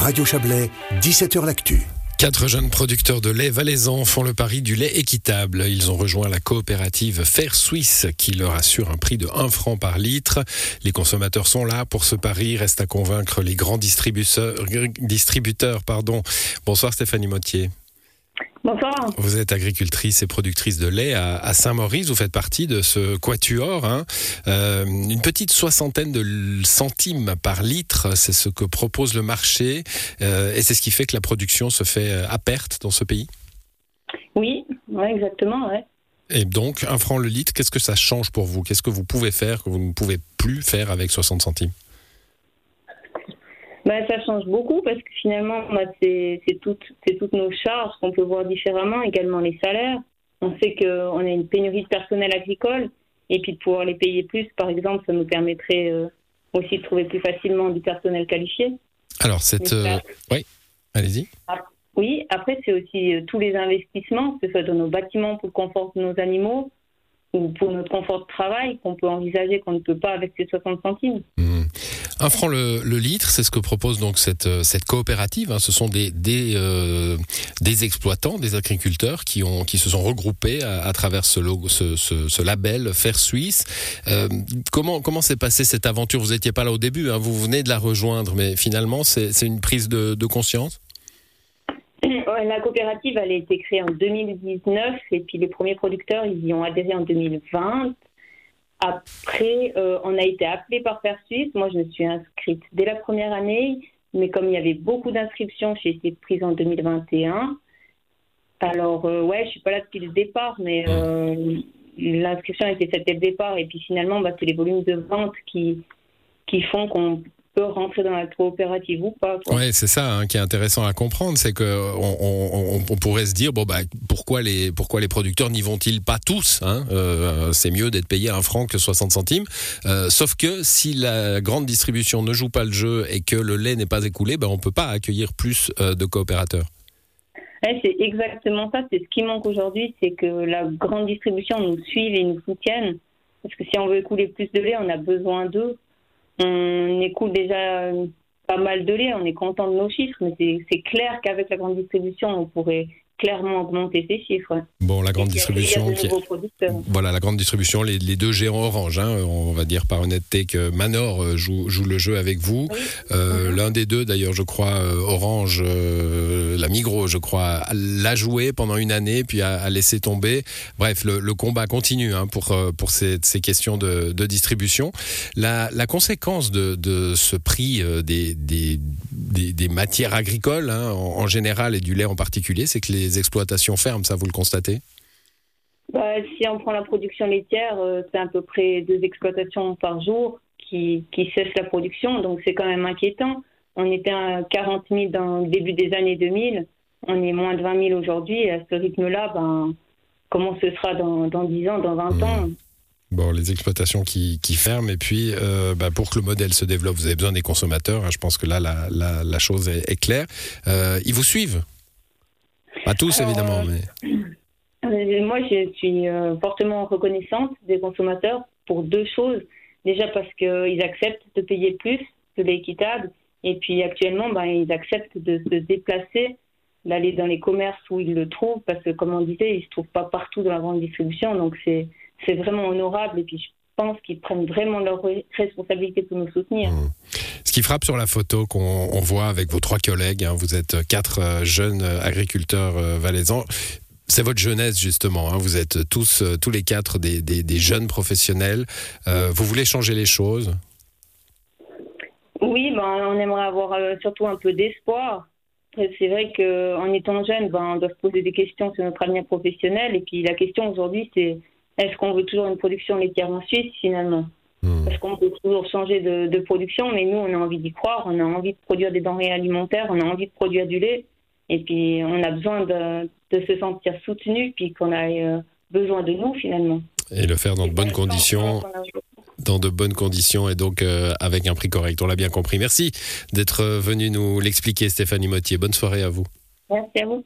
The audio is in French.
Radio Chablais, 17h L'Actu. Quatre jeunes producteurs de lait valaisans font le pari du lait équitable. Ils ont rejoint la coopérative Fair Suisse qui leur assure un prix de 1 franc par litre. Les consommateurs sont là pour ce pari. Reste à convaincre les grands distributeurs. distributeurs pardon. Bonsoir Stéphanie Mottier. Bonsoir. Vous êtes agricultrice et productrice de lait à, Saint-Maurice. Vous faites partie de ce quatuor. Hein. Euh, une petite soixantaine de centimes par litre, c'est ce que propose le marché. Euh, et c'est ce qui fait que la production se fait euh, à perte dans ce pays Oui, ouais, exactement. Ouais. Et donc, un franc le litre, qu'est-ce que ça change pour vous? Qu'est-ce que vous pouvez faire que vous ne pouvez plus faire avec 60 centimes? Bah, ça change beaucoup parce que finalement, c'est toutes, toutes nos charges qu'on peut voir différemment, également les salaires. On sait qu'on a une pénurie de personnel agricole et puis de pouvoir les payer plus, par exemple, ça nous permettrait euh, aussi de trouver plus facilement du personnel qualifié. Alors, cette. Euh, oui, allez-y. Ah, oui, après, c'est aussi euh, tous les investissements, que ce soit dans nos bâtiments pour le confort de nos animaux ou pour notre confort de travail, qu'on peut envisager qu'on ne peut pas avec ces 60 centimes. Mmh. Un franc le, litre, c'est ce que propose donc cette, euh, cette coopérative. Hein. Ce sont des, euh, des, exploitants, des agriculteurs qui, ont, qui se sont regroupés à, travers ce, label Fer Suisse. Euh, comment comment s'est passée cette aventure? Vous n'étiez pas là au début, hein. vous venez de la rejoindre, mais finalement, c'est une prise de, de conscience? La coopérative elle a été créée en 2019 et puis les premiers producteurs ils y ont adhéré en 2020. Après, euh, on a été appelé par Suisse. Moi, je me suis inscrite dès la première année, mais comme il y avait beaucoup d'inscriptions, j'ai été prise en 2021. Alors, euh, ouais, je suis pas là depuis le départ, mais euh, l'inscription été faite dès le départ. Et puis finalement, bah, c'est les volumes de vente qui, qui font qu'on rentrer dans la coopérative ou pas. Oui, c'est ça hein, qui est intéressant à comprendre, c'est que on, pourrait se dire bon bah pourquoi les pourquoi les producteurs n'y vont-ils pas tous hein euh, C'est mieux d'être payé un franc que 60 centimes. Euh, sauf que si la grande distribution ne joue pas le jeu et que le lait n'est pas écoulé, ben on peut pas accueillir plus euh, de coopérateurs. c'est exactement ça. C'est ce qui manque aujourd'hui, c'est que la grande distribution nous suive et nous soutienne. Parce que si on veut écouler plus de lait, on a besoin d'eux on écoute déjà pas mal de lait, on est content de nos chiffres, mais c'est clair qu'avec la grande distribution, on pourrait clairement augmenter ces chiffres. Bon, la grande distribution, voilà, la grande distribution, les, deux géants Orange, hein, on va dire par honnêteté que Manor euh, joue, joue le jeu avec vous. Euh, mhm. L'un des deux, d'ailleurs, je crois, euh, Orange, la Migros, je crois, l'a joué pendant une année, puis a, laissé tomber. Bref, le, combat continue hein, pour pour ces, ces questions de, de, distribution. La, la conséquence de, de ce prix des, des, des, matières agricoles hein, en, en général et du lait en particulier, c'est que les exploitations ferment, ça vous le constatez? Bah, Si on prend la production laitière, euh, c'est à peu près deux exploitations par jour qui, cessent la production, donc c'est quand même inquiétant. On était à 40 000 dans le début des années 2000, on est moins de 20 000 aujourd'hui, et à ce rythme-là, ben, comment ce sera dans, dans 10 ans, dans 20 mmh. ans Bon, les exploitations qui, ferment, et puis euh, bah, pour que le modèle se développe, vous avez besoin des consommateurs. Hein. je pense que là, la, chose est, claire. Euh, ils vous suivent? Pas tous, évidemment. Mais... Euh, moi, je suis euh, fortement reconnaissante des consommateurs pour deux choses. Déjà parce qu'ils acceptent de payer plus de l'équitable. Et puis actuellement, ben, ils acceptent de se déplacer, d'aller dans les commerces où ils le trouvent. Parce que, comme on disait, ils ne se trouvent pas partout dans la grande distribution. Donc, c'est vraiment honorable. Et puis, je pense qu'ils prennent vraiment leur responsabilité pour nous soutenir. Mmh. Ce qui frappe sur la photo qu'on voit avec vos trois collègues, hein, vous êtes quatre euh, jeunes agriculteurs euh, valaisans. C'est votre jeunesse justement. Hein. vous êtes tous, euh, tous les quatre des, jeunes professionnels. vous voulez changer les choses? Oui, ben, on aimerait avoir surtout un peu d'espoir. C'est vrai qu'en étant jeune, ben, on doit se poser des questions sur notre avenir professionnel. Et puis la question aujourd'hui, c'est est-ce qu'on veut toujours une production laitière en Suisse finalement? Hmm. Parce qu'on peut toujours changer de, production, mais nous, on a envie d'y croire, on a envie de produire des denrées alimentaires, on a envie de produire du lait, et puis on a besoin de, se sentir soutenu, puis qu'on a euh, besoin de nous finalement. Et le faire dans de bonnes conditions. Dans de bonnes conditions et donc euh, avec un prix correct, on l'a bien compris. Merci d'être venu nous l'expliquer, Stéphanie Mottier. Bonne soirée à vous. Merci à vous.